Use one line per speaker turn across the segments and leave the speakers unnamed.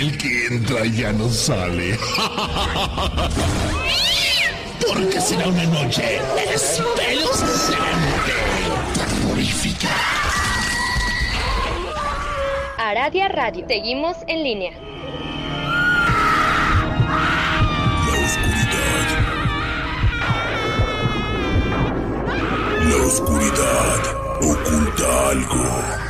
El que entra ya no sale. Porque será una noche espeluznante, terrorífica.
Aradia Radio. Seguimos en línea.
La oscuridad. La oscuridad oculta algo.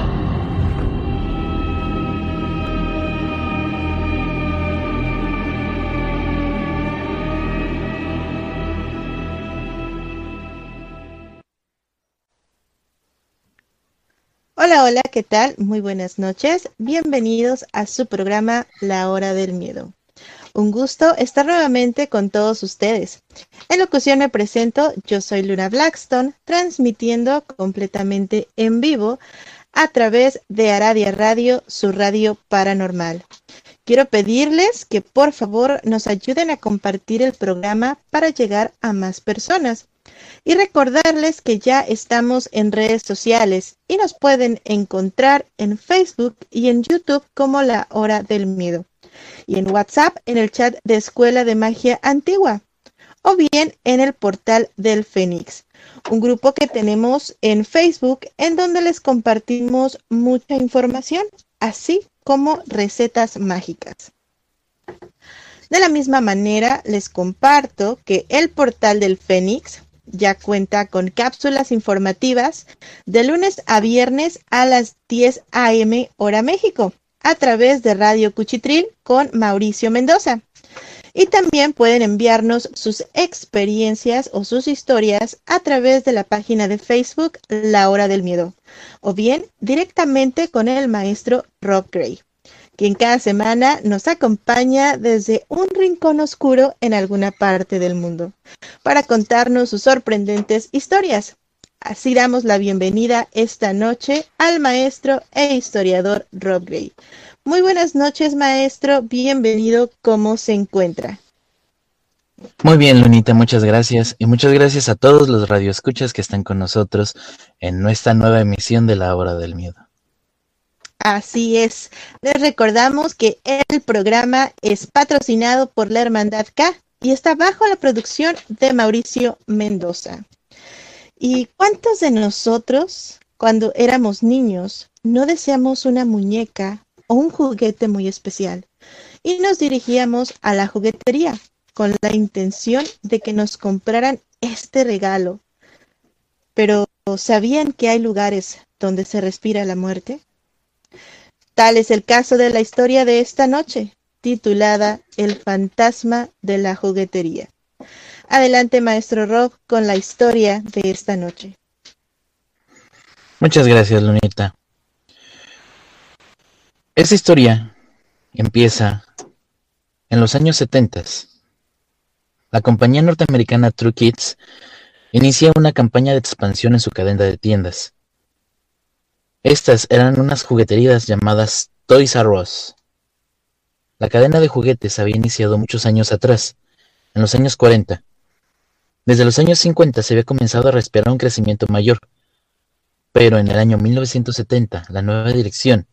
Hola, hola, ¿qué tal? Muy buenas noches. Bienvenidos a su programa La Hora del Miedo. Un gusto estar nuevamente con todos ustedes. En locución me presento, yo soy Luna Blackstone, transmitiendo completamente en vivo a través de Aradia Radio, su radio paranormal. Quiero pedirles que por favor nos ayuden a compartir el programa para llegar a más personas. Y recordarles que ya estamos en redes sociales y nos pueden encontrar en Facebook y en YouTube como La Hora del Miedo. Y en WhatsApp en el chat de Escuela de Magia Antigua. O bien en el portal del Fénix. Un grupo que tenemos en Facebook en donde les compartimos mucha información, así como recetas mágicas. De la misma manera, les comparto que el portal del Fénix ya cuenta con cápsulas informativas de lunes a viernes a las 10 a.m. hora México a través de Radio Cuchitril con Mauricio Mendoza. Y también pueden enviarnos sus experiencias o sus historias a través de la página de Facebook La Hora del Miedo o bien directamente con el maestro Rob Gray quien cada semana nos acompaña desde un rincón oscuro en alguna parte del mundo, para contarnos sus sorprendentes historias. Así damos la bienvenida esta noche al maestro e historiador Rob Gray. Muy buenas noches, maestro. Bienvenido. ¿Cómo se encuentra?
Muy bien, Lunita, muchas gracias. Y muchas gracias a todos los radioescuchas que están con nosotros en nuestra nueva emisión de La Hora del Miedo.
Así es. Les recordamos que el programa es patrocinado por la Hermandad K y está bajo la producción de Mauricio Mendoza. ¿Y cuántos de nosotros, cuando éramos niños, no deseamos una muñeca un juguete muy especial? Y nos dirigíamos a la juguetería con la intención de que nos compraran este regalo. Pero ¿sabían que hay lugares donde se respira la muerte? Tal es el caso de la historia de esta noche, titulada El fantasma de la juguetería. Adelante, maestro Rob, con la historia de esta noche.
Muchas gracias, Lunita. Esta historia empieza en los años 70. La compañía norteamericana True Kids inicia una campaña de expansión en su cadena de tiendas. Estas eran unas jugueterías llamadas Toys R Us. La cadena de juguetes había iniciado muchos años atrás, en los años 40. Desde los años 50 se había comenzado a respirar un crecimiento mayor, pero en el año 1970 la nueva dirección,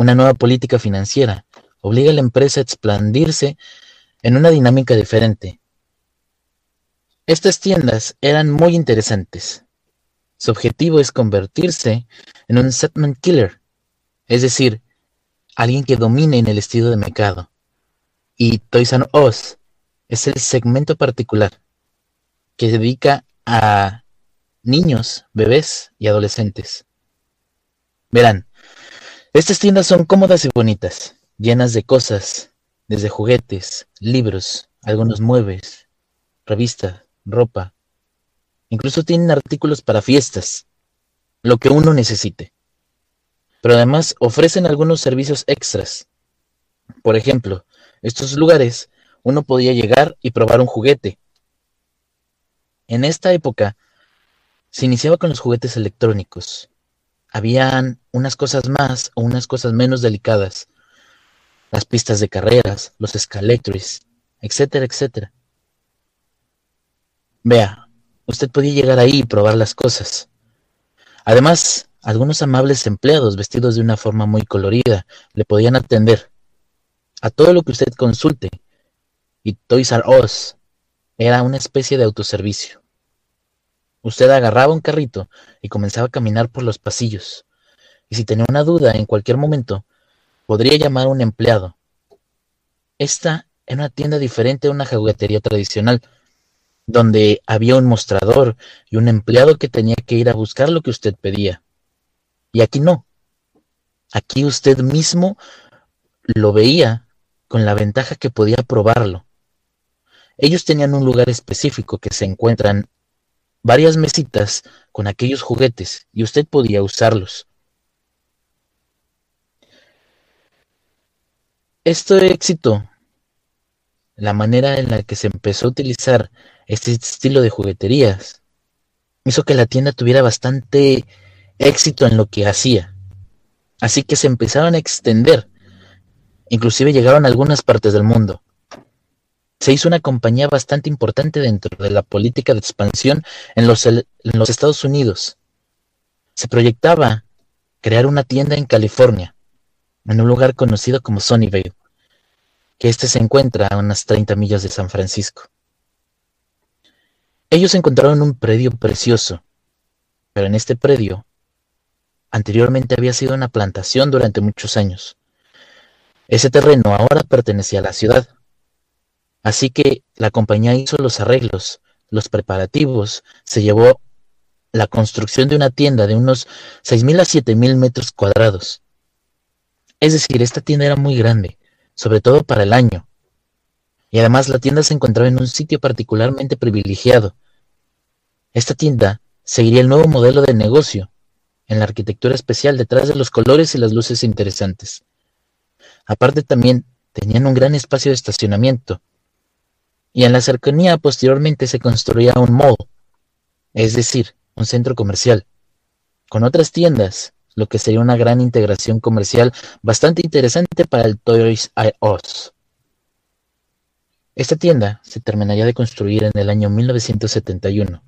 una nueva política financiera, obliga a la empresa a expandirse en una dinámica diferente. Estas tiendas eran muy interesantes. Su objetivo es convertirse en un segment killer, es decir, alguien que domine en el estilo de mercado. Y Toys R Us es el segmento particular que se dedica a niños, bebés y adolescentes. Verán, Estas tiendas son cómodas y bonitas, llenas de cosas, desde juguetes, libros, algunos muebles, revistas, ropa. Incluso tienen artículos para fiestas, lo que uno necesite. Pero además ofrecen algunos servicios extras. Por ejemplo, estos lugares uno podía llegar y probar un juguete. En esta época se iniciaba con los juguetes electrónicos. Habían unas cosas más o unas cosas menos delicadas. Las pistas de carreras, los escaletris, etcétera, etcétera. Vea, usted podía llegar ahí y probar las cosas. Además, algunos amables empleados vestidos de una forma muy colorida le podían atender a todo lo que usted consulte. Y Toys R Us era una especie de autoservicio. Usted agarraba un carrito y comenzaba a caminar por los pasillos. Y si tenía una duda en cualquier momento, podría llamar a un empleado. Esta era una tienda diferente a una juguetería tradicional, donde había un mostrador y un empleado que tenía que ir a buscar lo que usted pedía. Y aquí no. Aquí usted mismo lo veía con la ventaja que podía probarlo. Ellos tenían un lugar específico que se encuentran varias mesitas con aquellos juguetes y usted podía usarlos. Este éxito, la manera en la que se empezó a utilizar este estilo de jugueterías, hizo que la tienda tuviera bastante éxito en lo que hacía. Así que se empezaron a extender. Inclusive llegaron a algunas partes del mundo. Se hizo una compañía bastante importante dentro de la política de expansión en los, Estados Unidos. Se proyectaba crear una tienda en California, en un lugar conocido como Sunnyvale, que este se encuentra a unas 30 millas de San Francisco. Ellos encontraron un predio precioso, pero en este predio Anteriormente había sido una plantación durante muchos años. Ese terreno ahora pertenecía a la ciudad. Así que la compañía hizo los arreglos, los preparativos, se llevó la construcción de una tienda de unos 6.000 a 7.000 metros cuadrados. Es decir, esta tienda era muy grande, sobre todo para el año. Y además la tienda se encontraba en un sitio particularmente privilegiado. Esta tienda seguiría el nuevo modelo de negocio, en la arquitectura especial detrás de los colores y las luces interesantes. Aparte también tenían un gran espacio de estacionamiento. Y en la cercanía posteriormente se construía un mall, es decir, un centro comercial, con otras tiendas, lo que sería una gran integración comercial bastante interesante para el Toys R Us. Esta tienda se terminaría de construir en el año 1971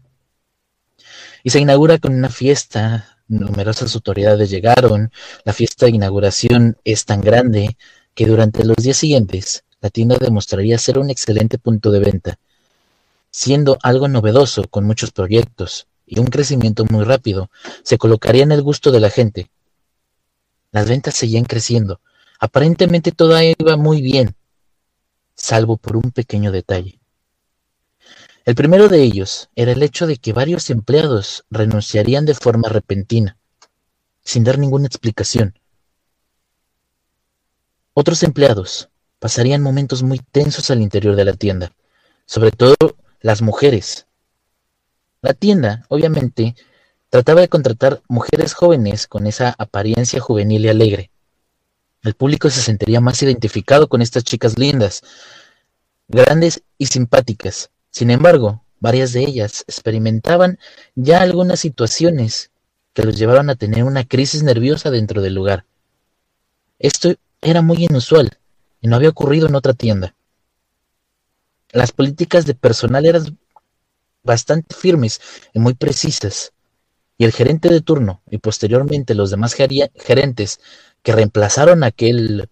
y se inaugura con una fiesta. Numerosas autoridades llegaron, la fiesta de inauguración es tan grande que durante los días siguientes la tienda demostraría ser un excelente punto de venta, siendo algo novedoso con muchos proyectos y un crecimiento muy rápido, se colocaría en el gusto de la gente. Las ventas seguían creciendo, aparentemente todo iba muy bien, salvo por un pequeño detalle. El primero de ellos era el hecho de que varios empleados renunciarían de forma repentina, sin dar ninguna explicación. Otros empleados pasarían momentos muy tensos al interior de la tienda, sobre todo las mujeres. La tienda, obviamente, trataba de contratar mujeres jóvenes con esa apariencia juvenil y alegre. El público se sentiría más identificado con estas chicas lindas, grandes y simpáticas, sin embargo, varias de ellas experimentaban ya algunas situaciones que los llevaron a tener una crisis nerviosa dentro del lugar. Esto era muy inusual y no había ocurrido en otra tienda. Las políticas de personal eran bastante firmes y muy precisas, y el gerente de turno y posteriormente los demás gerentes que reemplazaron a aquel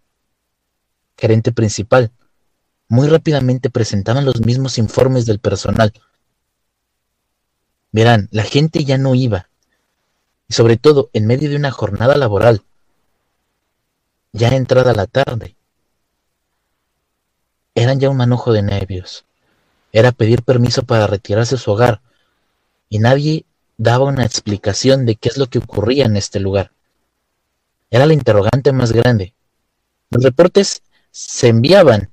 gerente principal muy rápidamente presentaban los mismos informes del personal. Verán, la gente ya no iba, y sobre todo en medio de una jornada laboral, ya entrada la tarde. Eran ya un manojo de nervios. Era pedir permiso para retirarse a su hogar, y nadie daba una explicación de qué es lo que ocurría en este lugar. era la interrogante más grande. Los reportes se enviaban,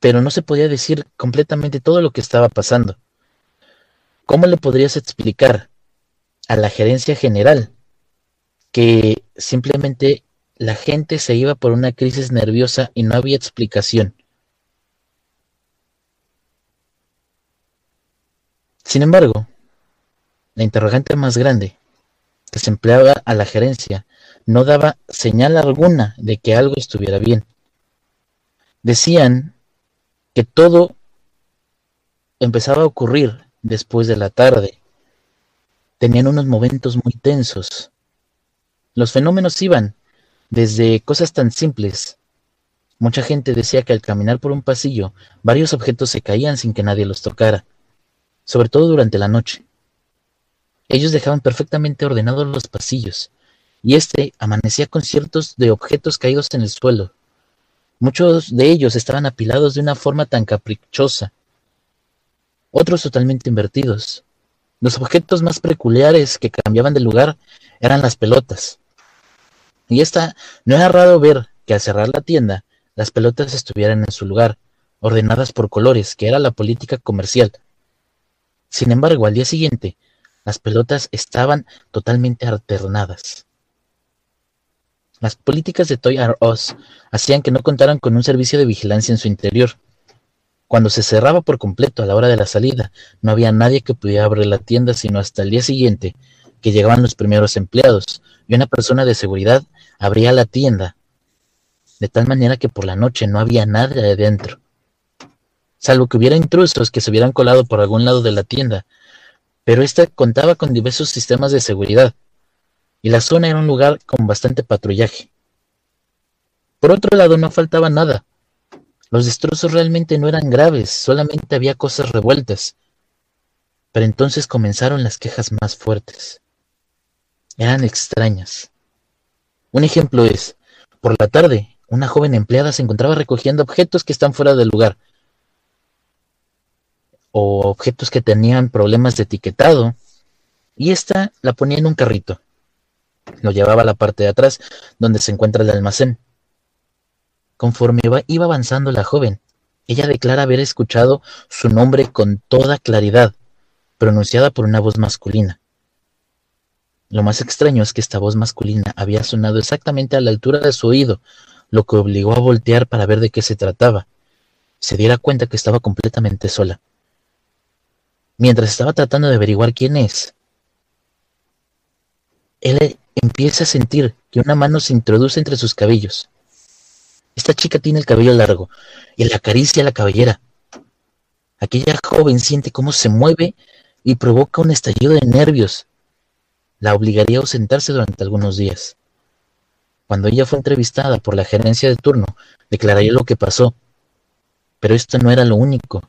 pero no se podía decir completamente todo lo que estaba pasando. ¿Cómo le podrías explicar a la gerencia general que simplemente la gente se iba por una crisis nerviosa y no había explicación? Sin embargo, la interrogante más grande que se empleaba a la gerencia no daba señal alguna de que algo estuviera bien. Decían que todo empezaba a ocurrir después de la tarde. Tenían unos momentos muy tensos. Los fenómenos iban desde cosas tan simples. Mucha gente decía que al caminar por un pasillo, varios objetos se caían sin que nadie los tocara sobre todo durante la noche. Ellos dejaban perfectamente ordenados los pasillos, y éste amanecía con ciertos de objetos caídos en el suelo. Muchos de ellos estaban apilados de una forma tan caprichosa, otros totalmente invertidos. Los objetos más peculiares que cambiaban de lugar eran las pelotas. Y esta no era raro ver que al cerrar la tienda, las pelotas estuvieran en su lugar, ordenadas por colores, que era la política comercial sin embargo, al día siguiente, las pelotas estaban totalmente alternadas. Las políticas de Toy R Us hacían que no contaran con un servicio de vigilancia en su interior. Cuando se cerraba por completo a la hora de la salida, no había nadie que pudiera abrir la tienda sino hasta el día siguiente, que llegaban los primeros empleados, y una persona de seguridad abría la tienda, de tal manera que por la noche no había nadie adentro salvo que hubiera intrusos que se hubieran colado por algún lado de la tienda, pero ésta contaba con diversos sistemas de seguridad, y la zona era un lugar con bastante patrullaje. Por otro lado, no faltaba nada. Los destrozos realmente no eran graves, solamente había cosas revueltas. Pero entonces comenzaron las quejas más fuertes. Eran extrañas. Un ejemplo es, por la tarde, una joven empleada se encontraba recogiendo objetos que están fuera del lugar, o objetos que tenían problemas de etiquetado, y esta la ponía en un carrito. Lo llevaba a la parte de atrás, donde se encuentra el almacén. Conforme iba avanzando la joven, ella declara haber escuchado su nombre con toda claridad, pronunciada por una voz masculina. Lo más extraño es que esta voz masculina había sonado exactamente a la altura de su oído, lo que obligó a voltear para ver de qué se trataba. Se diera cuenta que estaba completamente sola mientras estaba tratando de averiguar quién es, él empieza a sentir que una mano se introduce entre sus cabellos. Esta chica tiene el cabello largo y le acaricia la cabellera. Aquella joven siente cómo se mueve y provoca un estallido de nervios. La obligaría a ausentarse durante algunos días. Cuando ella fue entrevistada por la gerencia de turno, declararía lo que pasó. Pero esto no era lo único.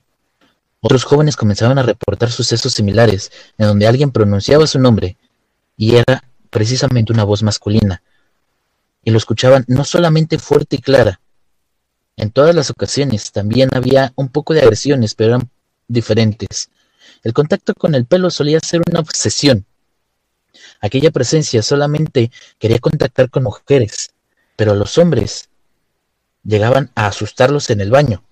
Otros jóvenes comenzaron a reportar sucesos similares, en donde alguien pronunciaba su nombre, y era precisamente una voz masculina, y lo escuchaban no solamente fuerte y clara, en todas las ocasiones también había un poco de agresiones, pero eran diferentes. El contacto con el pelo solía ser una obsesión. Aquella presencia solamente quería contactar con mujeres, pero los hombres llegaban a asustarlos en el baño.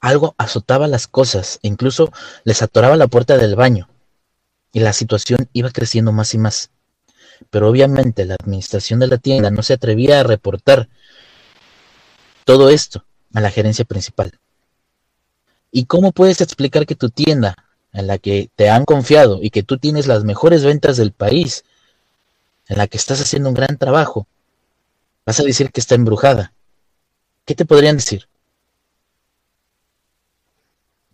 Algo azotaba las cosas incluso les atoraba la puerta del baño. Y la situación iba creciendo más y más. Pero obviamente la administración de la tienda no se atrevía a reportar todo esto a la gerencia principal. ¿Y cómo puedes explicar que tu tienda, en la que te han confiado y que tú tienes las mejores ventas del país, en la que estás haciendo un gran trabajo, vas a decir que está embrujada? ¿Qué te podrían decir?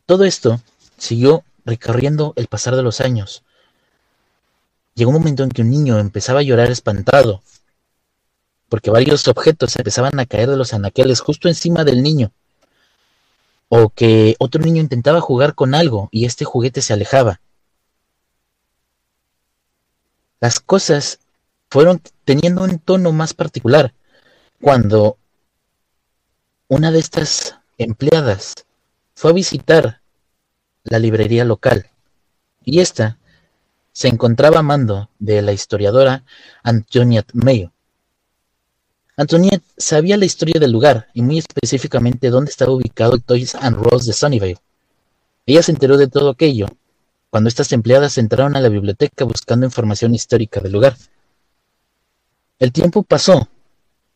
Todo esto siguió recorriendo el pasar de los años. Llegó un momento en que un niño empezaba a llorar espantado, porque varios objetos empezaban a caer de los anaqueles justo encima del niño, o que otro niño intentaba jugar con algo y este juguete se alejaba. Las cosas fueron teniendo un tono más particular cuando una de estas empleadas fue a visitar la librería local y ésta se encontraba a mando de la historiadora Antoniette Mayo. Antoniette sabía la historia del lugar y muy específicamente dónde estaba ubicado el Toys and Rolls de Sunnyvale. Ella se enteró de todo aquello cuando estas empleadas entraron a la biblioteca buscando información histórica del lugar. El tiempo pasó,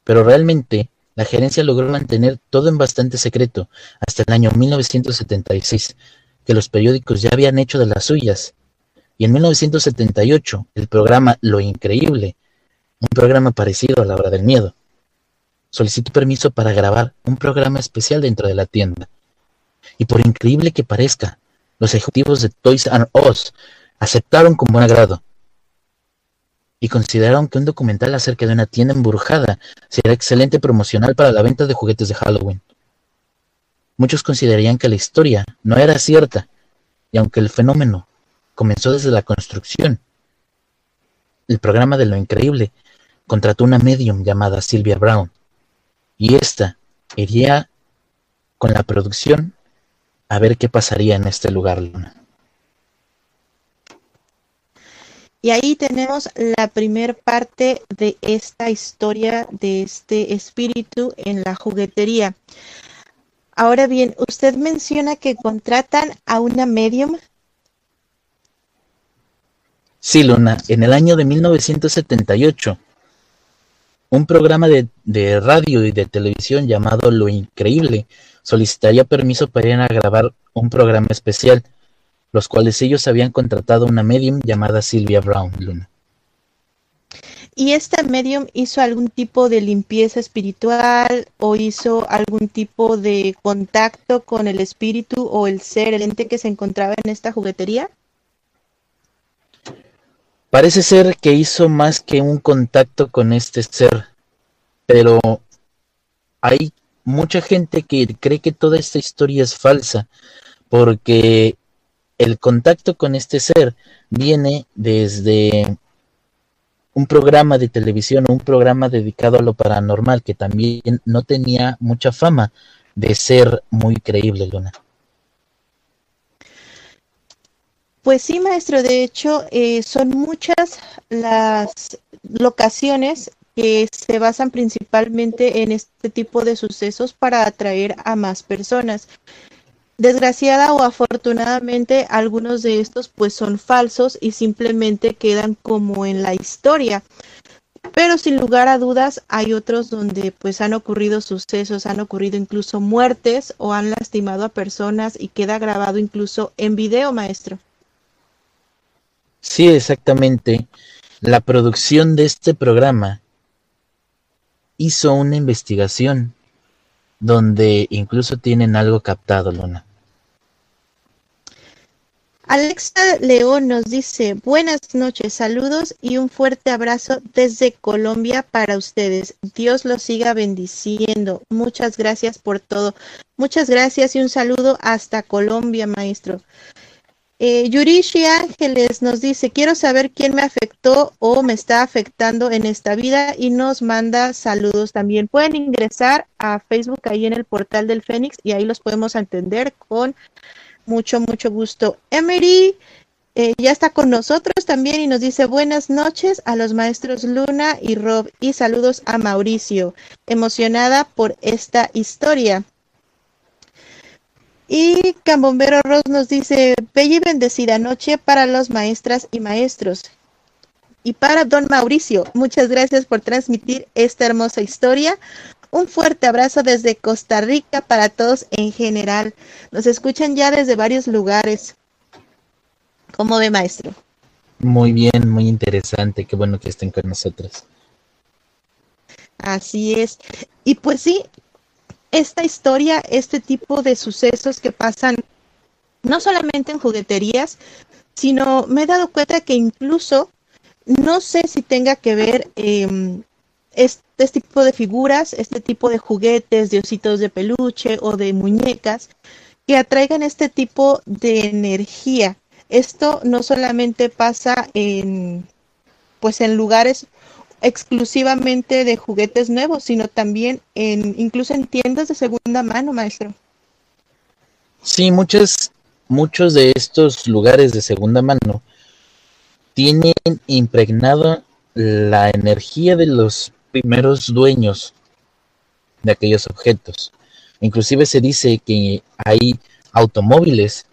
pero realmente la gerencia logró mantener todo en bastante secreto hasta el año 1976, que los periódicos ya habían hecho de las suyas. Y en 1978, el programa Lo Increíble, un programa parecido a la hora del miedo, solicitó permiso para grabar un programa especial dentro de la tienda. Y por increíble que parezca, los ejecutivos de Toys R Us aceptaron con buen agrado y consideraron que un documental acerca de una tienda embrujada sería excelente promocional para la venta de juguetes de Halloween. Muchos considerarían que la historia no era cierta, y aunque el fenómeno comenzó desde la construcción, el programa de lo increíble contrató una medium llamada Sylvia Brown, y ésta iría con la producción a ver qué pasaría en este lugar, Luna.
Y ahí tenemos la primer parte de esta historia de este espíritu en la juguetería. Ahora bien, usted menciona que contratan a una medium.
Sí, Luna, en el año de 1978, un programa de, de radio y de televisión llamado Lo Increíble solicitaría permiso para ir a grabar un programa especial los cuales ellos habían contratado una medium llamada Sylvia Brown Luna.
¿Y esta medium hizo algún tipo de limpieza espiritual o hizo algún tipo de contacto con el espíritu o el ser, el ente que se encontraba en esta juguetería?
Parece ser que hizo más que un contacto con este ser, pero hay mucha gente que cree que toda esta historia es falsa, porque el contacto con este ser viene desde un programa de televisión, un programa dedicado a lo paranormal, que también no tenía mucha fama de ser muy creíble, Luna.
Pues sí, maestro, de hecho, eh, son muchas las locaciones que se basan principalmente en este tipo de sucesos para atraer a más personas. Desgraciada o afortunadamente, algunos de estos pues son falsos y simplemente quedan como en la historia. Pero sin lugar a dudas hay otros donde pues han ocurrido sucesos, han ocurrido incluso muertes o han lastimado a personas y queda grabado incluso en video, maestro.
Sí, exactamente. La producción de este programa hizo una investigación donde incluso tienen algo captado, Luna.
Alexa León nos dice, buenas noches, saludos y un fuerte abrazo desde Colombia para ustedes. Dios los siga bendiciendo. Muchas gracias por todo. Muchas gracias y un saludo hasta Colombia, maestro. Eh, Yurishi Ángeles nos dice, quiero saber quién me afectó o me está afectando en esta vida y nos manda saludos también. Pueden ingresar a Facebook ahí en el portal del Fénix y ahí los podemos atender con mucho, mucho gusto. Emery eh, ya está con nosotros también y nos dice buenas noches a los maestros Luna y Rob y saludos a Mauricio, emocionada por esta historia. Y Cambombero Ross nos dice, bella y bendecida noche para los maestras y maestros. Y para don Mauricio, muchas gracias por transmitir esta hermosa historia. Un fuerte abrazo desde Costa Rica para todos en general. Nos escuchan ya desde varios lugares. ¿Cómo ve, maestro?
Muy bien, muy interesante. Qué bueno que estén con nosotros.
Así es. Y pues sí, esta historia, este tipo de sucesos que pasan no solamente en jugueterías, sino me he dado cuenta que incluso no sé si tenga que ver eh, este tipo de figuras, este tipo de juguetes, de ositos de peluche o de muñecas que atraigan este tipo de energía. Esto no solamente pasa en pues en lugares exclusivamente de juguetes nuevos, sino también en incluso en tiendas de segunda mano, maestro.
Sí, muchos muchos de estos lugares de segunda mano tienen impregnado la energía de los primeros dueños de aquellos objetos. Inclusive se dice que hay automóviles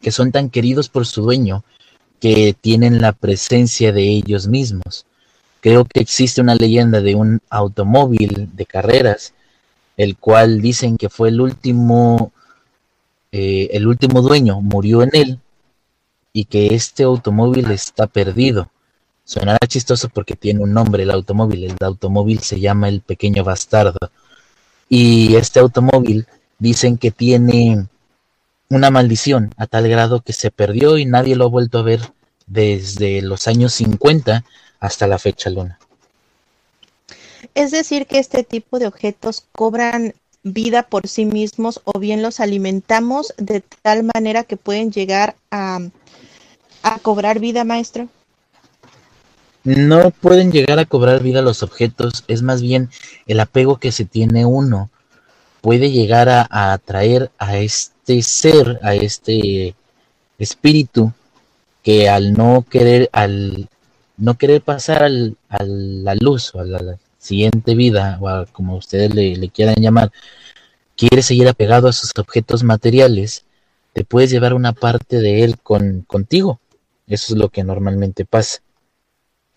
que son tan queridos por su dueño que tienen la presencia de ellos mismos. Creo que existe una leyenda de un automóvil de carreras, el cual dicen que fue el último, eh, el último dueño, murió en él, y que este automóvil está perdido. Sonará chistoso porque tiene un nombre el automóvil. El automóvil se llama el pequeño bastardo. Y este automóvil dicen que tiene una maldición a tal grado que se perdió y nadie lo ha vuelto a ver desde los años 50 hasta la fecha luna.
Es decir, que este tipo de objetos cobran vida por sí mismos o bien los alimentamos de tal manera que pueden llegar a, a cobrar vida, maestro.
No pueden llegar a cobrar vida los objetos, es más bien el apego que se tiene uno. Puede llegar a, atraer a este ser, a este espíritu, que al no querer, al no querer pasar al, a la luz o a la, siguiente vida, o como ustedes le, le, quieran llamar, quiere seguir apegado a sus objetos materiales, te puedes llevar una parte de él con, contigo. Eso es lo que normalmente pasa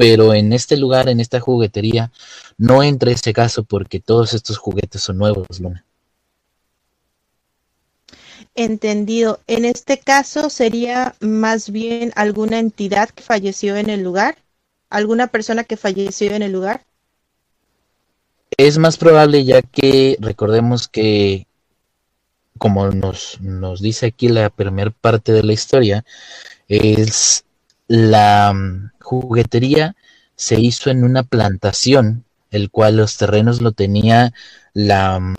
pero en este lugar, en esta juguetería, no entra ese caso porque todos estos juguetes son nuevos, Luna.
Entendido. En este caso sería más bien alguna entidad que falleció en el lugar, alguna persona que falleció en el lugar.
Es más probable ya que recordemos que, como nos, nos dice aquí la primera parte de la historia, es la mm, juguetería se hizo en una plantación, el cual los terrenos lo tenía la, mm,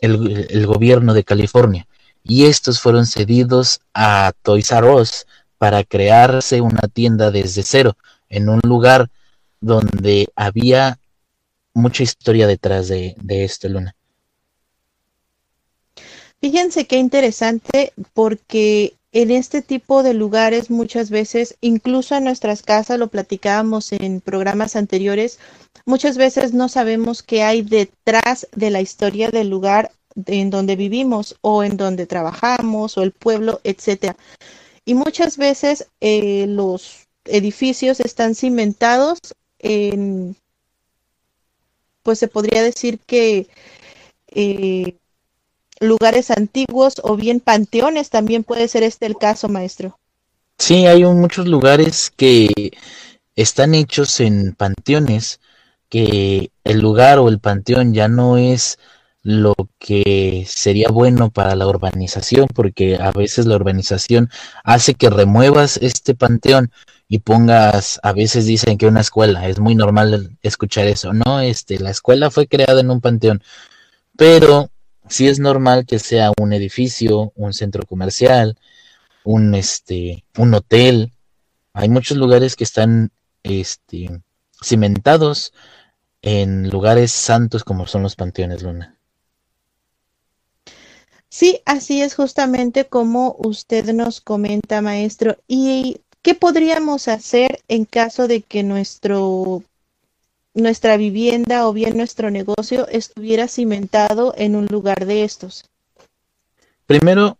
el, el gobierno de California, y estos fueron cedidos a Toys R Us para crearse una tienda desde cero, en un lugar donde había mucha historia detrás de, de esto, Luna.
Fíjense qué interesante porque en este tipo de lugares muchas veces, incluso en nuestras casas, lo platicábamos en programas anteriores, muchas veces no sabemos qué hay detrás de la historia del lugar en donde vivimos o en donde trabajamos o el pueblo, etcétera. Y muchas veces eh, los edificios están cimentados en, pues se podría decir que eh, lugares antiguos o bien panteones, también puede ser este el caso, maestro.
Sí, hay muchos lugares que están hechos en panteones, que el lugar o el panteón ya no es lo que sería bueno para la urbanización, porque a veces la urbanización hace que remuevas este panteón y pongas, a veces dicen que una escuela, es muy normal escuchar eso, no, este, la escuela fue creada en un panteón, pero sí es normal que sea un edificio, un centro comercial, un este, un hotel. Hay muchos lugares que están este, cimentados en lugares santos como son los panteones, Luna.
Sí, así es justamente como usted nos comenta, maestro. ¿Y qué podríamos hacer en caso de que nuestro nuestra vivienda o bien nuestro negocio estuviera cimentado en un lugar de estos?
Primero,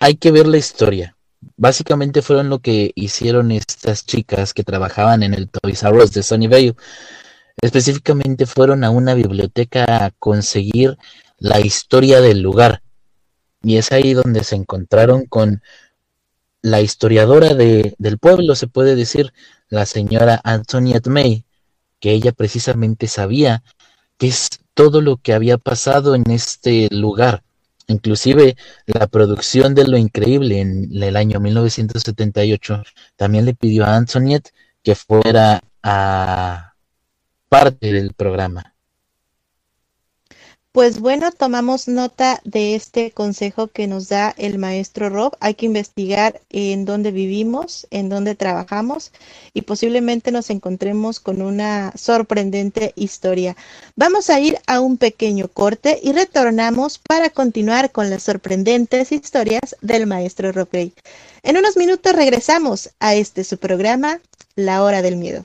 hay que ver la historia. Básicamente fueron lo que hicieron estas chicas que trabajaban en el Toys R Us de Sunnyvale. Específicamente fueron a una biblioteca a conseguir la historia del lugar. Y es ahí donde se encontraron con la historiadora de, del pueblo, se puede decir, la señora Antoinette May, que ella precisamente sabía que es todo lo que había pasado en este lugar. Inclusive la producción de Lo Increíble en el año 1978 también le pidió a Antoinette que fuera a parte del programa.
Pues bueno, tomamos nota de este consejo que nos da el maestro Rob. Hay que investigar en dónde vivimos, en dónde trabajamos y posiblemente nos encontremos con una sorprendente historia. Vamos a ir a un pequeño corte y retornamos para continuar con las sorprendentes historias del maestro Rob Gray. En unos minutos regresamos a este su programa, La Hora del Miedo.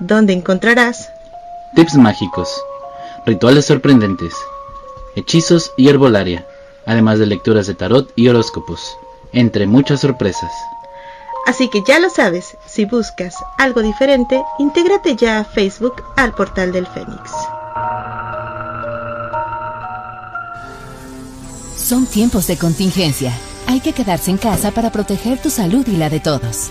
donde encontrarás
tips mágicos, rituales sorprendentes, hechizos y herbolaria, además de lecturas de tarot y horóscopos, entre muchas sorpresas.
Así que ya lo sabes, si buscas algo diferente, intégrate ya a Facebook al portal del Fénix.
Son tiempos de contingencia. Hay que quedarse en casa para proteger tu salud y la de todos.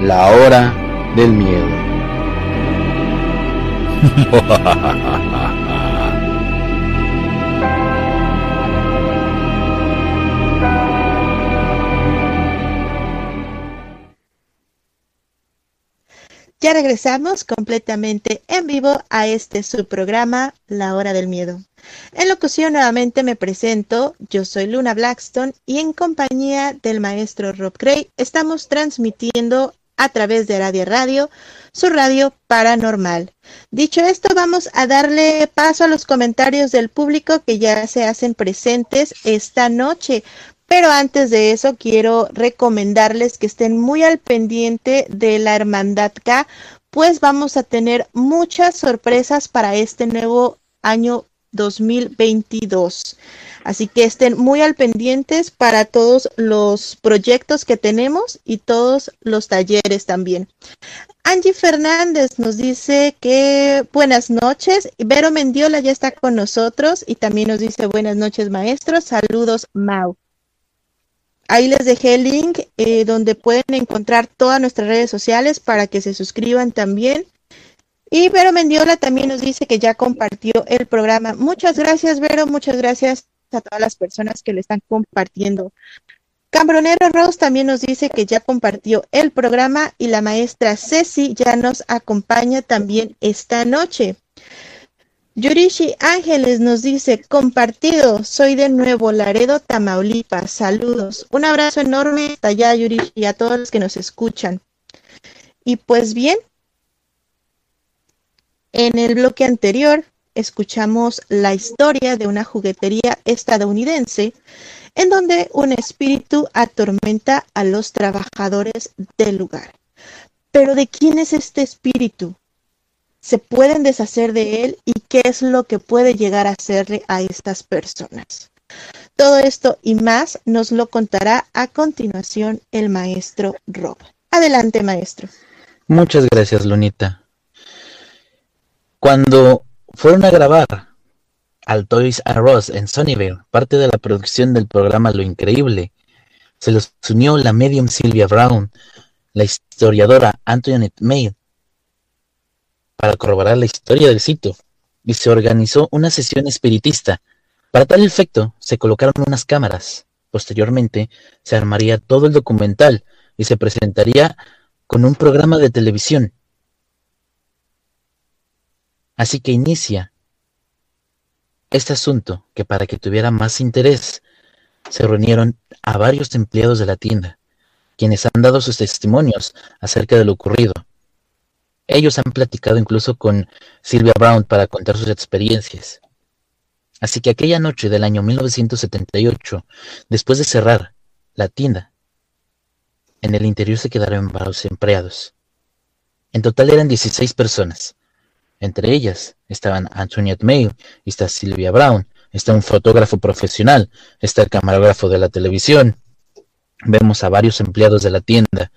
la hora del miedo.
Ya regresamos completamente en vivo a este subprograma La Hora del Miedo. En locución nuevamente me presento, yo soy Luna Blackstone y en compañía del maestro Rob Gray estamos transmitiendo a través de Radio Radio, su radio paranormal. Dicho esto, vamos a darle paso a los comentarios del público que ya se hacen presentes esta noche. Pero antes de eso, quiero recomendarles que estén muy al pendiente de la Hermandad K, pues vamos a tener muchas sorpresas para este nuevo año 2022. Así que estén muy al pendientes para todos los proyectos que tenemos y todos los talleres también. Angie Fernández nos dice que buenas noches. Vero Mendiola ya está con nosotros y también nos dice buenas noches maestros. Saludos Mau. Ahí les dejé el link eh, donde pueden encontrar todas nuestras redes sociales para que se suscriban también. Y Vero Mendiola también nos dice que ya compartió el programa. Muchas gracias, Vero. Muchas gracias a todas las personas que le están compartiendo. Cambronero Rose también nos dice que ya compartió el programa y la maestra Ceci ya nos acompaña también esta noche. Yurishi Ángeles nos dice, compartido, soy de Nuevo Laredo, Tamaulipas, saludos. Un abrazo enorme hasta allá, Yurishi, a todos los que nos escuchan. Y pues bien, en el bloque anterior escuchamos la historia de una juguetería estadounidense en donde un espíritu atormenta a los trabajadores del lugar. Pero ¿de quién es este espíritu? ¿Se pueden deshacer de él y qué es lo que puede llegar a hacerle a estas personas? Todo esto y más nos lo contará a continuación el maestro Rob. Adelante, maestro.
Muchas gracias, Lunita. Cuando fueron a grabar al Toys R Us en Sunnyvale, parte de la producción del programa Lo Increíble. Se los unió la medium Sylvia Brown, la historiadora Antoinette May, para corroborar la historia del sitio, y se organizó una sesión espiritista. Para tal efecto, se colocaron unas cámaras. Posteriormente, se armaría todo el documental y se presentaría con un programa de televisión. Así que inicia este asunto que para que tuviera más interés se reunieron a varios empleados de la tienda, quienes han dado sus testimonios acerca de lo ocurrido. Ellos han platicado incluso con Sylvia Brown para contar sus experiencias. Así que aquella noche del año 1978, después de cerrar la tienda, en el interior se quedaron varios empleados. En total eran 16 personas. Entre ellas estaban Antoinette May, está Sylvia Brown, está un fotógrafo profesional, está el camarógrafo de la televisión. Vemos a varios empleados de la tienda.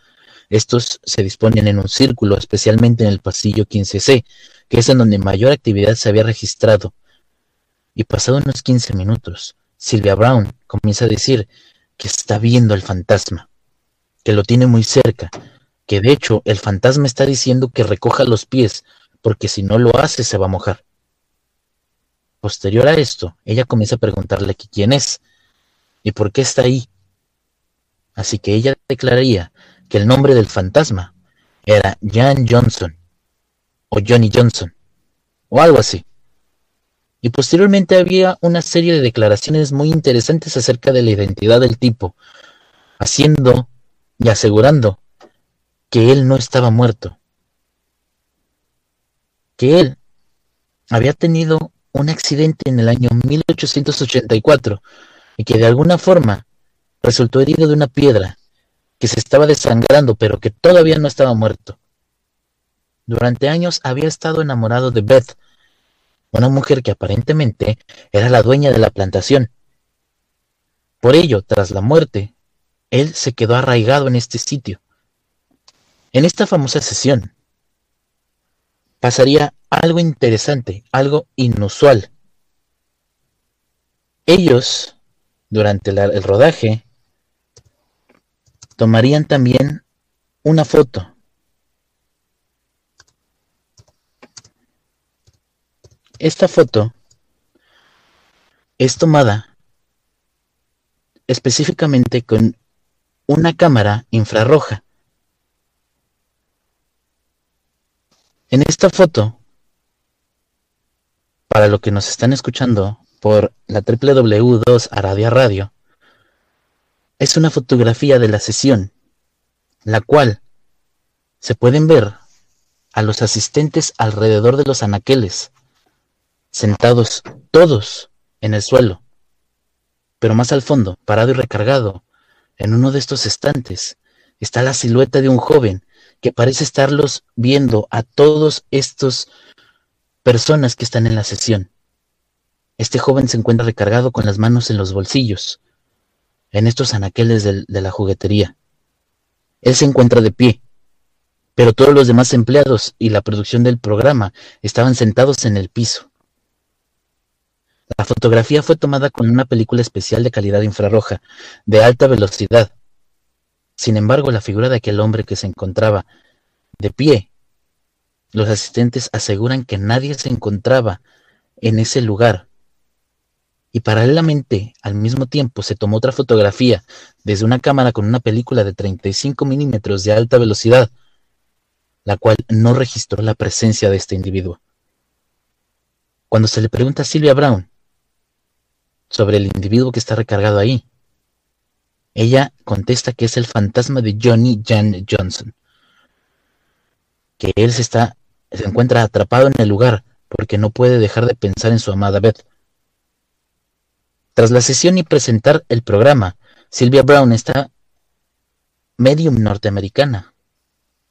Estos se disponen en un círculo, especialmente en el pasillo 15C, que es en donde mayor actividad se había registrado. Y pasado unos 15 minutos, Sylvia Brown comienza a decir que está viendo el fantasma, que lo tiene muy cerca, que de hecho el fantasma está diciendo que recoja los pies, porque si no lo hace se va a mojar. Posterior a esto, ella comienza a preguntarle quién es y por qué está ahí. Así que ella declararía que el nombre del fantasma era Jan Johnson o Johnny Johnson o algo así. Y posteriormente había una serie de declaraciones muy interesantes acerca de la identidad del tipo, haciendo y asegurando que él no estaba muerto, que él había tenido un accidente en el año 1884 y que de alguna forma resultó herido de una piedra, que se estaba desangrando pero que todavía no estaba muerto. Durante años había estado enamorado de Beth, una mujer que aparentemente era la dueña de la plantación. Por ello, tras la muerte, él se quedó arraigado en este sitio. En esta famosa sesión pasaría algo interesante, algo inusual. Ellos, durante el rodaje, tomarían también una foto. Esta foto es tomada específicamente con una cámara infrarroja. En esta foto, para lo que nos están escuchando por la www2 Aradia Radio, es una fotografía de la sesión, la cual se pueden ver a los asistentes alrededor de los anaqueles, sentados todos en el suelo, pero más al fondo, parado y recargado, en uno de estos estantes, está la silueta de un joven que parece estarlos viendo a todos estos personas que están en la sesión. Este joven se encuentra recargado con las manos en los bolsillos, en estos anaqueles de, de la juguetería. Él se encuentra de pie, pero todos los demás empleados y la producción del programa estaban sentados en el piso. La fotografía fue tomada con una película especial de calidad infrarroja, de alta velocidad, sin embargo, la figura de aquel hombre que se encontraba de pie, los asistentes aseguran que nadie se encontraba en ese lugar. Y paralelamente, al mismo tiempo, se tomó otra fotografía desde una cámara con una película de 35 milímetros de alta velocidad, la cual no registró la presencia de este individuo. Cuando se le pregunta a Silvia Brown sobre el individuo que está recargado ahí, ella contesta que es el fantasma de Johnny Jan Johnson, que él se está se encuentra atrapado en el lugar porque no puede dejar de pensar en su amada Beth. Tras la sesión y presentar el programa, Sylvia Brown está medium norteamericana.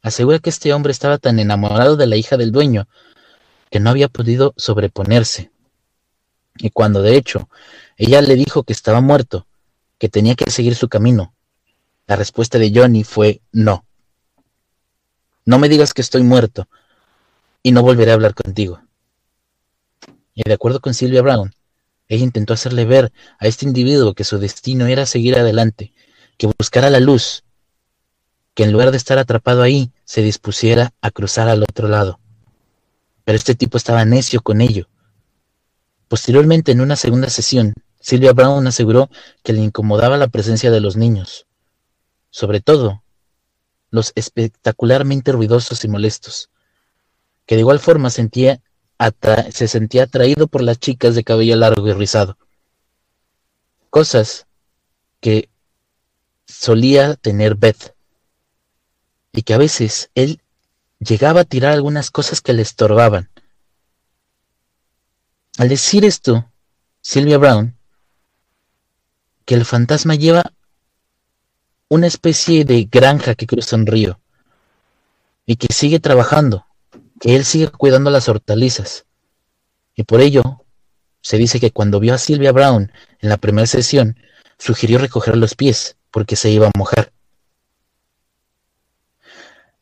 Asegura que este hombre estaba tan enamorado de la hija del dueño que no había podido sobreponerse. Y cuando de hecho ella le dijo que estaba muerto, que tenía que seguir su camino. La respuesta de Johnny fue no. No me digas que estoy muerto y no volveré a hablar contigo. Y de acuerdo con Sylvia Brown, ella intentó hacerle ver a este individuo que su destino era seguir adelante, que buscara la luz, que en lugar de estar atrapado ahí, se dispusiera a cruzar al otro lado. Pero este tipo estaba necio con ello. Posteriormente, en una segunda sesión, Silvia Brown aseguró que le incomodaba la presencia de los niños, sobre todo los espectacularmente ruidosos y molestos, que de igual forma sentía se sentía atraído por las chicas de cabello largo y rizado, cosas que solía tener Beth, y que a veces él llegaba a tirar algunas cosas que le estorbaban. Al decir esto, Sylvia Brown, que el fantasma lleva una especie de granja que cruza un río y que sigue trabajando, que él sigue cuidando las hortalizas. Y por ello, se dice que cuando vio a Sylvia Brown en la primera sesión, sugirió recoger los pies porque se iba a mojar.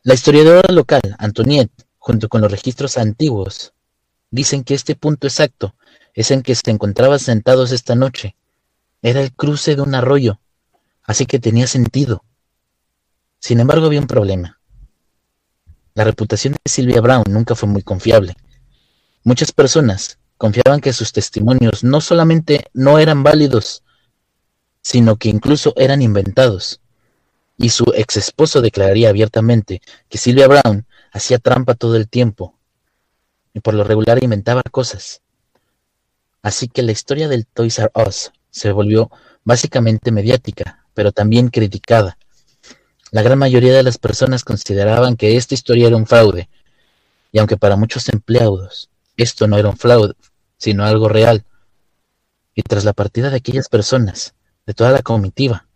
La historiadora local, Antoniette, junto con los registros antiguos, dicen que este punto exacto es en que se encontraban sentados esta noche. Era el cruce de un arroyo, así que tenía sentido. Sin embargo, había un problema. La reputación de Sylvia Brown nunca fue muy confiable. Muchas personas confiaban que sus testimonios no solamente no eran válidos, sino que incluso eran inventados y su ex esposo declararía abiertamente que Sylvia Brown hacía trampa todo el tiempo y por lo regular inventaba cosas. Así que la historia del Toys R Us se volvió básicamente mediática, pero también criticada. La gran mayoría de las personas consideraban que esta historia era un fraude, y aunque para muchos empleados esto no era un fraude, sino algo real, y tras la partida de aquellas personas, de toda la comitiva,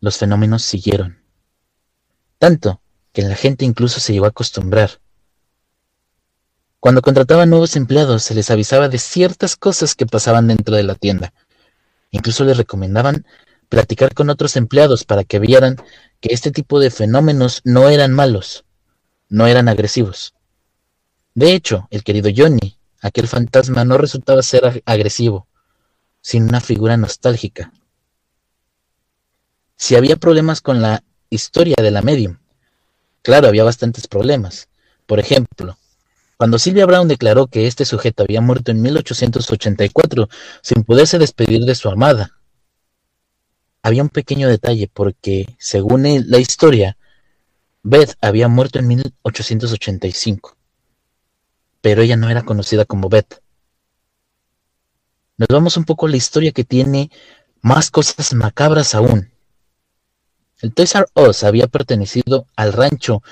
los fenómenos siguieron. Tanto que la gente incluso se llegó a acostumbrar. Cuando contrataban nuevos empleados se les avisaba de ciertas cosas que pasaban dentro de la tienda. Incluso les recomendaban platicar con otros empleados para que vieran que este tipo de fenómenos no eran malos, no eran agresivos. De hecho, el querido Johnny, aquel fantasma, no resultaba ser agresivo, sino una figura nostálgica, si había problemas con la historia de la medium. Claro, había bastantes problemas. Por ejemplo, cuando Sylvia Brown declaró que este sujeto había muerto en 1884 sin poderse despedir de su amada, había un pequeño detalle porque, según la historia, Beth había muerto en 1885, pero ella no era conocida como Beth. Nos vamos un poco a la historia que tiene más cosas macabras aún. El Toys R Us había pertenecido al rancho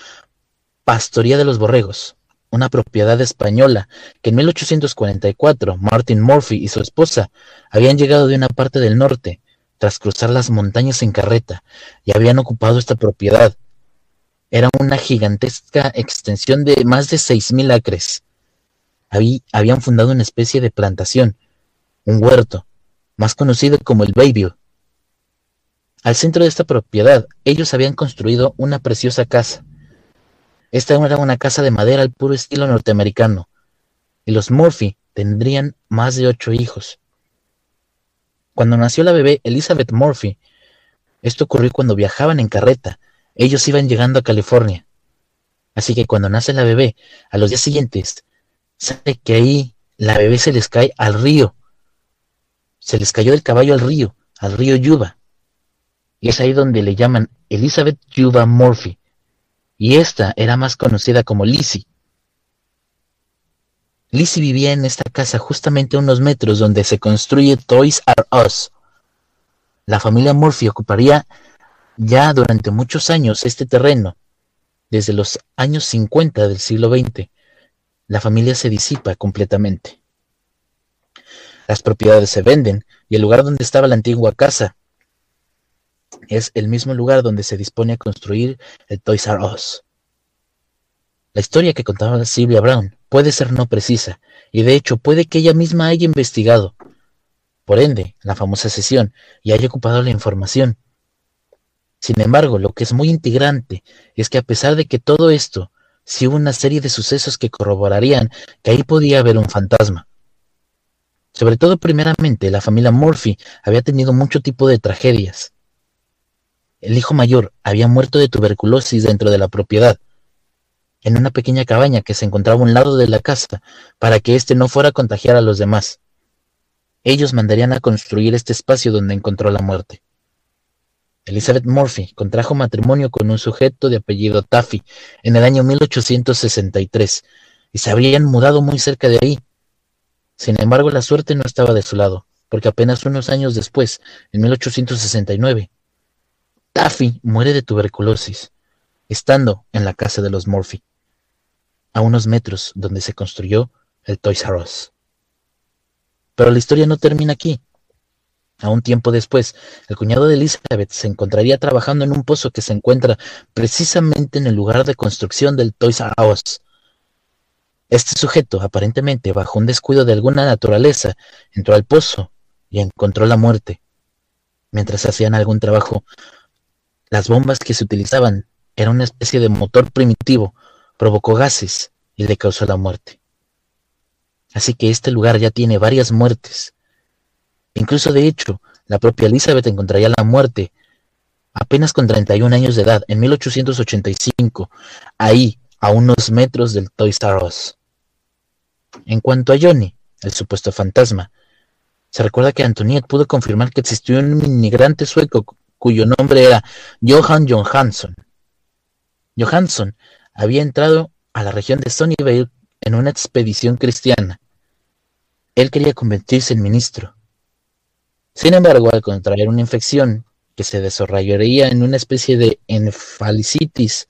Pastoría de los Borregos, una propiedad española que en 1844 Martin Murphy y su esposa habían llegado de una parte del norte tras cruzar las montañas en carreta y habían ocupado esta propiedad. Era una gigantesca extensión de más de 6.000 acres. habían fundado una especie de plantación, un huerto, más conocido como el Bayview, al centro de esta propiedad, ellos habían construido una preciosa casa. Esta era una casa de madera al puro estilo norteamericano, y los Murphy tendrían más de ocho hijos. Cuando nació la bebé Elizabeth Murphy, esto ocurrió cuando viajaban en carreta, ellos iban llegando a California. Así que cuando nace la bebé, a los días siguientes, sabe que ahí la bebé se les cae al río. Se les cayó del caballo al río, al río Yuba y es ahí donde le llaman Elizabeth Yuba Murphy, y esta era más conocida como Lizzie. Lizzie vivía en esta casa justamente a unos metros donde se construye Toys R Us. La familia Murphy ocuparía ya durante muchos años este terreno. Desde los años 50 del siglo XX, la familia se disipa completamente. Las propiedades se venden y el lugar donde estaba la antigua casa es el mismo lugar donde se dispone a construir el Toys R Us. La historia que contaba Sylvia Brown puede ser no precisa, y de hecho puede que ella misma haya investigado, por ende, la famosa sesión, y haya ocupado la información. Sin embargo, lo que es muy integrante es que a pesar de que todo esto, sí hubo una serie de sucesos que corroborarían que ahí podía haber un fantasma. Sobre todo, primeramente, la familia Murphy había tenido mucho tipo de tragedias. El hijo mayor había muerto de tuberculosis dentro de la propiedad, en una pequeña cabaña que se encontraba a un lado de la casa, para que éste no fuera a contagiar a los demás. Ellos mandarían a construir este espacio donde encontró la muerte. Elizabeth Murphy contrajo matrimonio con un sujeto de apellido Taffy en el año 1863 y se habrían mudado muy cerca de ahí. Sin embargo, la suerte no estaba de su lado, porque apenas unos años después, en 1869, Taffy muere de tuberculosis, estando en la casa de los Murphy, a unos metros donde se construyó el Toys R Us. Pero la historia no termina aquí. A un tiempo después, el cuñado de Elizabeth se encontraría trabajando en un pozo que se encuentra precisamente en el lugar de construcción del Toys R Us. Este sujeto, aparentemente bajo un descuido de alguna naturaleza, entró al pozo y encontró la muerte. Mientras hacían algún trabajo, las bombas que se utilizaban eran una especie de motor primitivo, provocó gases y le causó la muerte. Así que este lugar ya tiene varias muertes Incluso de hecho, la propia Elizabeth encontraría la muerte apenas con 31 años de edad, en 1885, ahí, a unos metros del Toys R Us. En cuanto a Johnny, el supuesto fantasma, se recuerda que Antoniette pudo confirmar que existió un inmigrante sueco cuyo nombre era Johan Johansson. Johansson había entrado a la región de Sunnyvale en una expedición cristiana. Él quería convertirse en ministro, sin embargo, al contraer una infección que se desarrollaría en una especie de enfalicitis,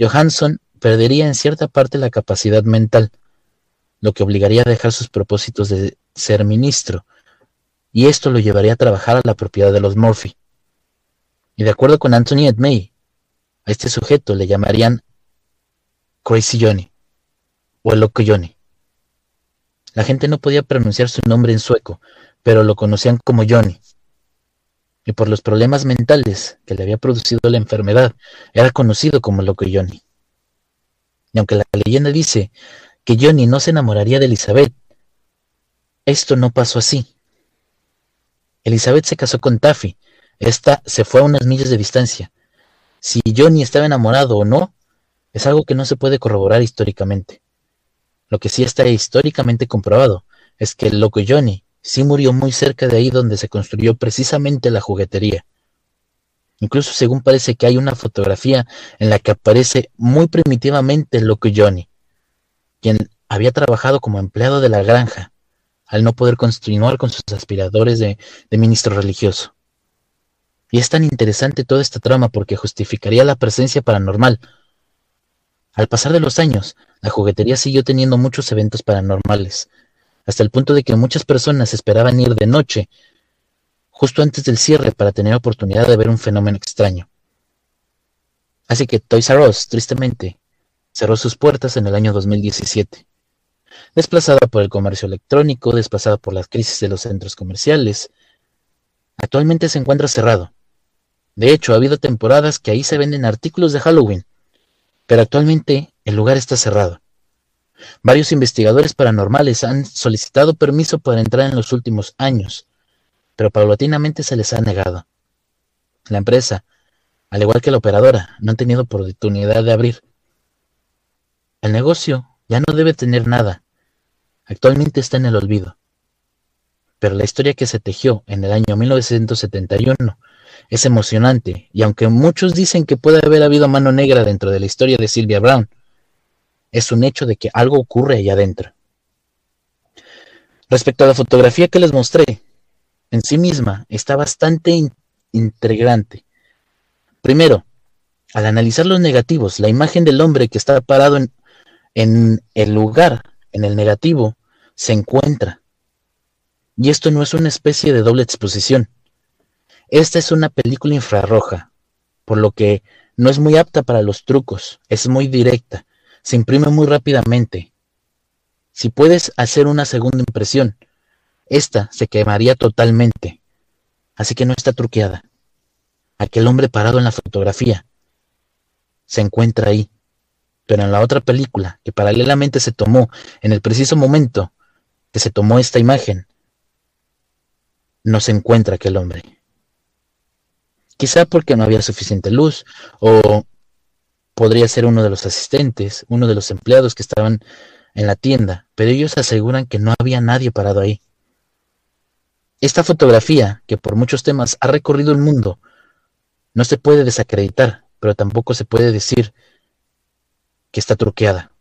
Johansson perdería en cierta parte la capacidad mental, lo que obligaría a dejar sus propósitos de ser ministro, y esto lo llevaría a trabajar a la propiedad de los Murphy. Y de acuerdo con Anthony May, a este sujeto le llamarían Crazy Johnny o el loco Johnny. La gente no podía pronunciar su nombre en sueco, pero lo conocían como Johnny. Y por los problemas mentales que le había producido la enfermedad, era conocido como Loco Johnny. Y aunque la leyenda dice que Johnny no se enamoraría de Elizabeth, esto no pasó así. Elizabeth se casó con Taffy. Esta se fue a unas millas de distancia. Si Johnny estaba enamorado o no, es algo que no se puede corroborar históricamente. Lo que sí está históricamente comprobado es que el loco Johnny sí murió muy cerca de ahí donde se construyó precisamente la juguetería. Incluso según parece que hay una fotografía en la que aparece muy primitivamente el loco Johnny, quien había trabajado como empleado de la granja, al no poder continuar con sus aspiradores de, de ministro religioso. Y es tan interesante toda esta trama porque justificaría la presencia paranormal. Al pasar de los años, la juguetería siguió teniendo muchos eventos paranormales, hasta el punto de que muchas personas esperaban ir de noche, justo antes del cierre, para tener oportunidad de ver un fenómeno extraño. Así que Toys R Us, tristemente, cerró sus puertas en el año 2017. Desplazada por el comercio electrónico, desplazada por las crisis de los centros comerciales, actualmente se encuentra cerrado. De hecho, ha habido temporadas que ahí se venden artículos de Halloween, pero actualmente el lugar está cerrado. Varios investigadores paranormales han solicitado permiso para entrar en los últimos años, pero paulatinamente se les ha negado. La empresa, al igual que la operadora, no han tenido oportunidad de abrir. El negocio ya no debe tener nada. Actualmente está en el olvido. Pero la historia que se tejió en el año 1971 es emocionante, y aunque muchos dicen que puede haber habido mano negra dentro de la historia de Sylvia Brown, es un hecho de que algo ocurre allá adentro. Respecto a la fotografía que les mostré, en sí misma está bastante intrigante. Primero, al analizar los negativos, la imagen del hombre que está parado en el lugar, en el negativo, se encuentra. Y esto no es una especie de doble exposición. Esta es una película infrarroja, por lo que no es muy apta para los trucos, es muy directa, se imprime muy rápidamente. Si puedes hacer una segunda impresión, esta se quemaría totalmente. Así que no está truqueada. Aquel hombre parado en la fotografía se encuentra ahí. Pero en la otra película, que paralelamente se tomó en el preciso momento que se tomó esta imagen, no se encuentra aquel hombre. Quizá porque no había suficiente luz o podría ser uno de los asistentes, uno de los empleados que estaban en la tienda, pero ellos aseguran que no había nadie parado ahí. Esta fotografía, que por muchos temas ha recorrido el mundo, no se puede desacreditar, pero tampoco se puede decir que está truqueada.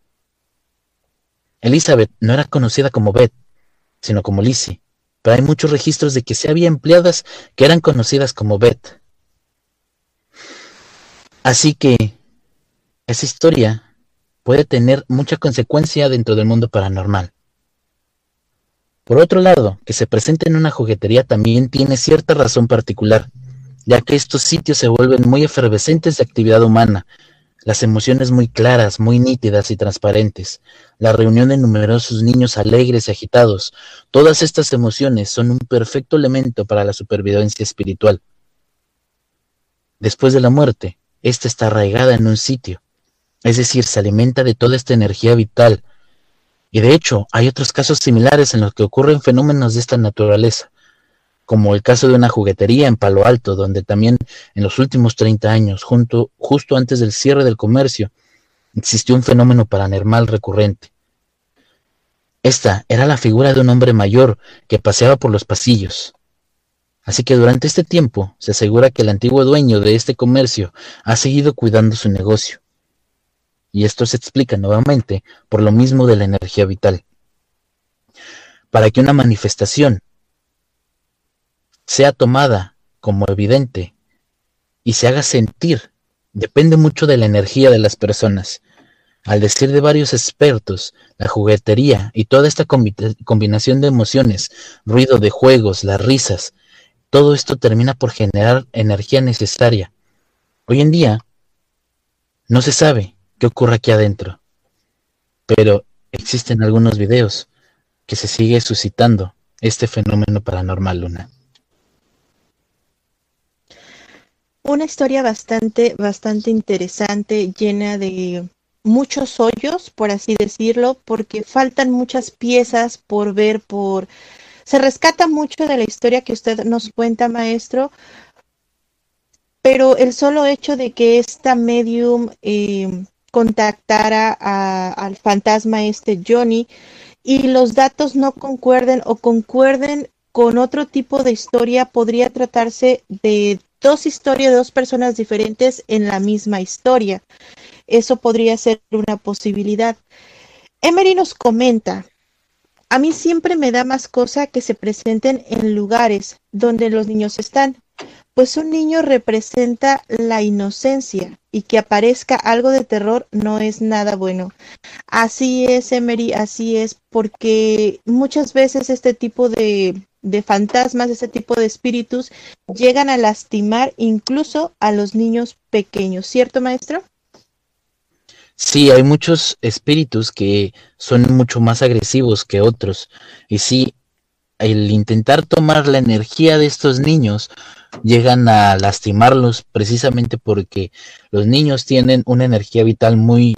Elizabeth no era conocida como Beth, sino como Lizzie, pero hay muchos registros de que sí había empleadas que eran conocidas como Beth. Así que esa historia puede tener mucha consecuencia dentro del mundo paranormal. Por otro lado, que se presente en una juguetería también tiene cierta razón particular, ya que estos sitios se vuelven muy efervescentes de actividad humana, las emociones muy claras, muy nítidas y transparentes, la reunión de numerosos niños alegres y agitados, todas estas emociones son un perfecto elemento para la supervivencia espiritual. Después de la muerte, ésta está arraigada en un sitio, es decir, se alimenta de toda esta energía vital. Y de hecho, hay otros casos similares en los que ocurren fenómenos de esta naturaleza, como el caso de una juguetería en Palo Alto, donde también en los últimos 30 años, justo antes del cierre del comercio, existió un fenómeno paranormal recurrente. Esta era la figura de un hombre mayor que paseaba por los pasillos. Así que durante este tiempo se asegura que el antiguo dueño de este comercio ha seguido cuidando su negocio y esto se explica nuevamente por lo mismo de la energía vital. Para que una manifestación sea tomada como evidente y se haga sentir, depende mucho de la energía de las personas. Al decir de varios expertos, la juguetería y toda esta combinación de emociones, ruido de juegos, las risas, todo esto termina por generar energía necesaria. Hoy en día, no se sabe qué ocurre aquí adentro. Pero existen algunos videos que se sigue suscitando este fenómeno paranormal, Luna.
Una historia bastante, bastante interesante, llena de muchos hoyos, por así decirlo, porque faltan muchas piezas por ver, por... Se rescata mucho de la historia que usted nos cuenta, maestro, pero el solo hecho de que esta medium eh, contactara al fantasma este Johnny y los datos no concuerden o concuerden con otro tipo de historia, podría tratarse de dos historias de dos personas diferentes en la misma historia. Eso podría ser una posibilidad. Emery nos comenta, a mí siempre me da más cosa que se presenten en lugares donde los niños están, pues un niño representa la inocencia y que aparezca algo de terror no es nada bueno. Así es, Emery, así es, porque muchas veces este tipo de, de fantasmas, este tipo de espíritus llegan a lastimar incluso a los niños pequeños, ¿cierto, maestro?
Sí, hay muchos espíritus que son mucho más agresivos que otros. Y sí, el intentar tomar la energía de estos niños llegan a lastimarlos precisamente porque los niños tienen una energía vital muy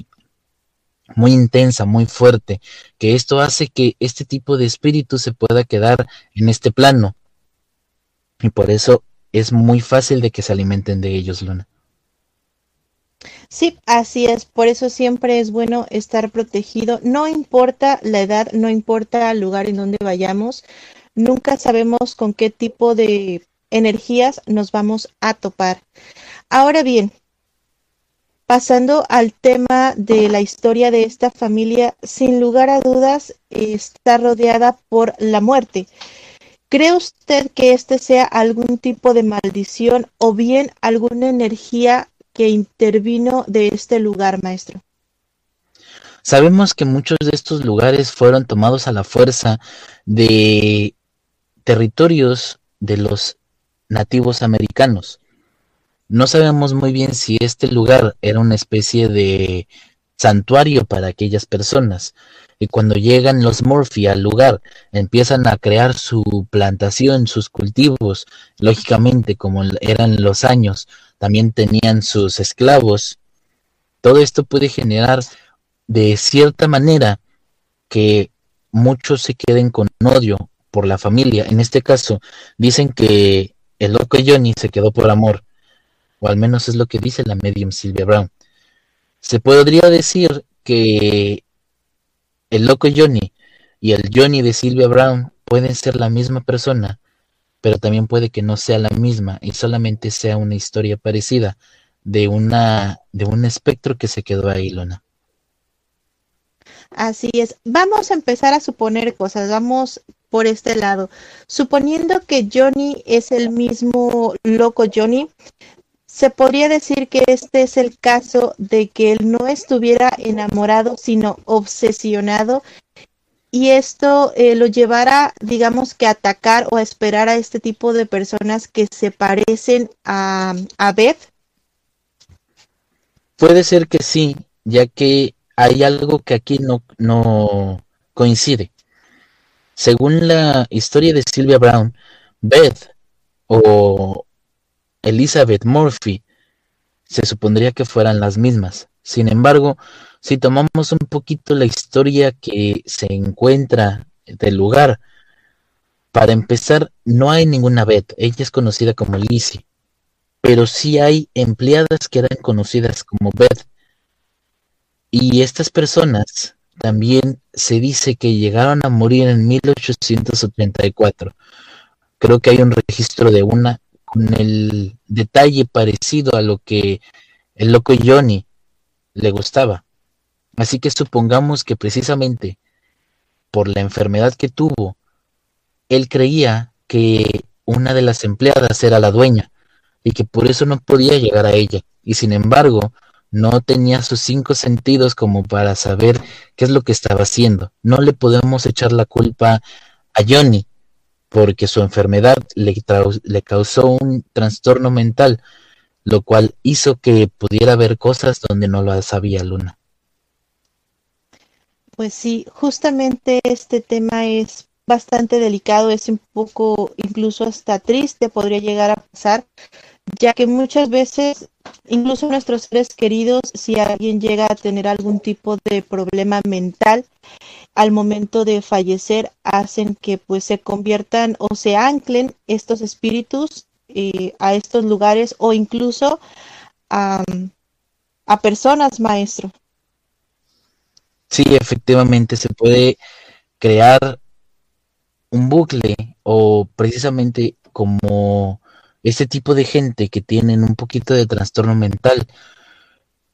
muy intensa, muy fuerte, que esto hace que este tipo de espíritu se pueda quedar en este plano. Y por eso es muy fácil de que se alimenten de ellos, Luna.
Sí, así es. Por eso siempre es bueno estar protegido. No importa la edad, no importa el lugar en donde vayamos. Nunca sabemos con qué tipo de energías nos vamos a topar. Ahora bien, pasando al tema de la historia de esta familia, sin lugar a dudas está rodeada por la muerte. ¿Cree usted que este sea algún tipo de maldición o bien alguna energía que intervino de este lugar, maestro?
Sabemos que muchos de estos lugares fueron tomados a la fuerza de territorios de los nativos americanos. No sabemos muy bien si este lugar era una especie de santuario para aquellas personas. Y cuando llegan los Murphy al lugar, empiezan a crear su plantación, sus cultivos. Lógicamente, como eran los años, también tenían sus esclavos. Todo esto puede generar de cierta manera que muchos se queden con odio por la familia. En este caso, dicen que el loco Johnny se quedó por amor, o al menos es lo que dice la medium Sylvia Brown. Se podría decir que el loco Johnny y el Johnny de Sylvia Brown pueden ser la misma persona, pero también puede que no sea la misma y solamente sea una historia parecida de una de un espectro que se quedó ahí, Lona.
Así es. Vamos a empezar a suponer cosas. Vamos por este lado. Suponiendo que Johnny es el mismo loco Johnny, se podría decir que este es el caso de que él no estuviera enamorado, sino obsesionado y esto eh, lo llevara, digamos que atacar o a esperar a este tipo de personas que se parecen a, a Beth?
Puede ser que sí, ya que hay algo que aquí no, no coincide. Según la historia de Sylvia Brown, Beth o Elizabeth Murphy se supondría que fueran las mismas. Sin embargo, si tomamos un poquito la historia que se encuentra del lugar, para empezar, no hay ninguna Beth, ella es conocida como Lizzie, pero sí hay empleadas que eran conocidas como Beth. Y estas personas también se dice que llegaron a morir en 1884. Creo que hay un registro de una con el detalle parecido a lo que el loco Johnny le gustaba. Así que supongamos que precisamente por la enfermedad que tuvo, él creía que una de las empleadas era la dueña y que por eso no podía llegar a ella. Y sin embargo, no tenía sus cinco sentidos como para saber qué es lo que estaba haciendo. No le podemos echar la culpa a Johnny porque su enfermedad le, le causó un trastorno mental, lo cual hizo que pudiera ver cosas donde no lo sabía Luna.
Pues sí, justamente este tema es bastante delicado, es un poco incluso hasta triste, podría llegar a pasar, ya que muchas veces, incluso nuestros seres queridos, si alguien llega a tener algún tipo de problema mental, al momento de fallecer hacen que pues se conviertan o se anclen estos espíritus eh, a estos lugares o incluso a, a personas, maestro.
Sí, efectivamente se puede crear un bucle o precisamente como este tipo de gente que tienen un poquito de trastorno mental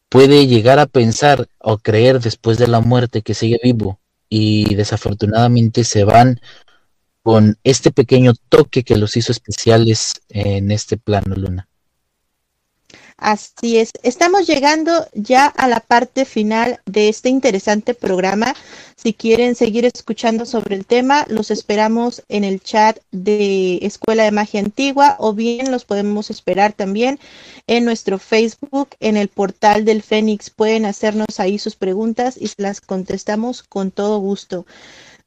puede llegar a pensar o creer después de la muerte que sigue vivo y desafortunadamente se van con este pequeño toque que los hizo especiales en este plano, Luna.
Así es, estamos llegando ya a la parte final de este interesante programa. Si quieren seguir escuchando sobre el tema, los esperamos en el chat de Escuela de Magia Antigua o bien los podemos esperar también en nuestro Facebook, en el portal del Fénix. Pueden hacernos ahí sus preguntas y las contestamos con todo gusto.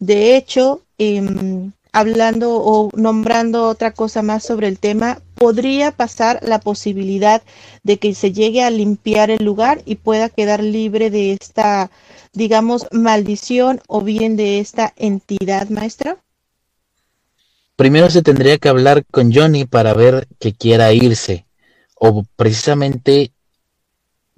De hecho, eh, hablando o nombrando otra cosa más sobre el tema, podría pasar la posibilidad de que se llegue a limpiar el lugar y pueda quedar libre de esta, digamos, maldición o bien de esta entidad, maestro?
Primero se tendría que hablar con Johnny para ver que quiera irse o precisamente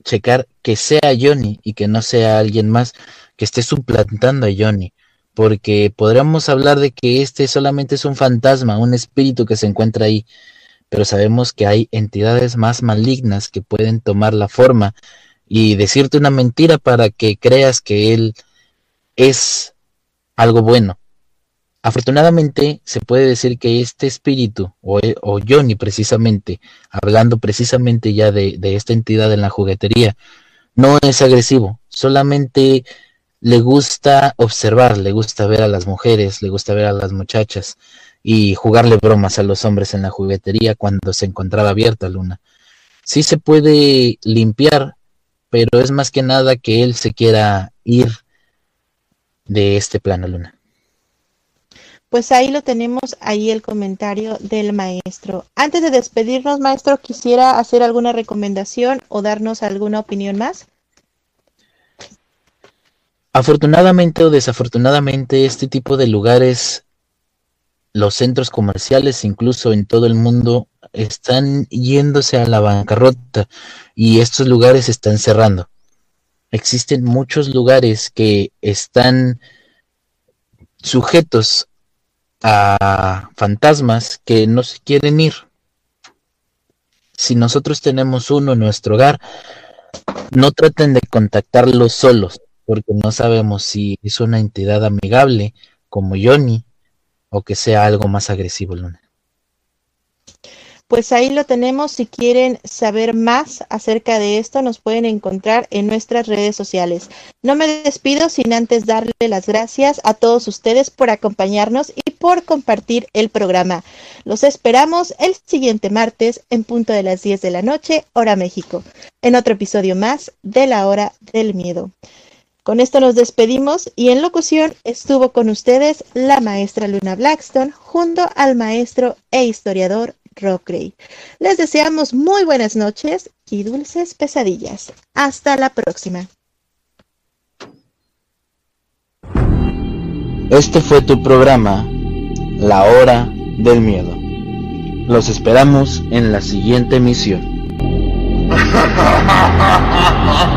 checar que sea Johnny y que no sea alguien más que esté suplantando a Johnny porque podríamos hablar de que este solamente es un fantasma, un espíritu que se encuentra ahí, pero sabemos que hay entidades más malignas que pueden tomar la forma y decirte una mentira para que creas que él es algo bueno. Afortunadamente se puede decir que este espíritu, o, o Johnny precisamente, hablando precisamente ya de esta entidad en la juguetería, no es agresivo, solamente le gusta observar, le gusta ver a las mujeres, le gusta ver a las muchachas y jugarle bromas a los hombres en la juguetería cuando se encontraba abierta Luna. Sí se puede limpiar, pero es más que nada que él se quiera ir de este plano Luna.
Pues ahí lo tenemos, ahí el comentario del maestro. Antes de despedirnos, maestro, quisiera hacer alguna recomendación o darnos alguna opinión más.
Afortunadamente o desafortunadamente, este tipo de lugares, los centros comerciales, incluso en todo el mundo, están yéndose a la bancarrota y estos lugares están cerrando. Existen muchos lugares que están sujetos a fantasmas que no se quieren ir. Si nosotros tenemos uno en nuestro hogar, no traten de contactarlos solos porque no sabemos si es una entidad amigable como Johnny o que sea algo más agresivo, Luna.
Pues ahí lo tenemos. Si quieren saber más acerca de esto, nos pueden encontrar en nuestras redes sociales. No me despido sin antes darle las gracias a todos ustedes por acompañarnos y por compartir el programa. Los esperamos el siguiente martes en punto de las 10 de la noche, hora México, en otro episodio más de la hora del miedo. Con esto nos despedimos y en locución estuvo con ustedes la maestra Luna Blackstone junto al maestro e historiador Gray. Les deseamos muy buenas noches y dulces pesadillas. Hasta la próxima.
Este fue tu programa, La Hora del Miedo. Los esperamos en la siguiente emisión.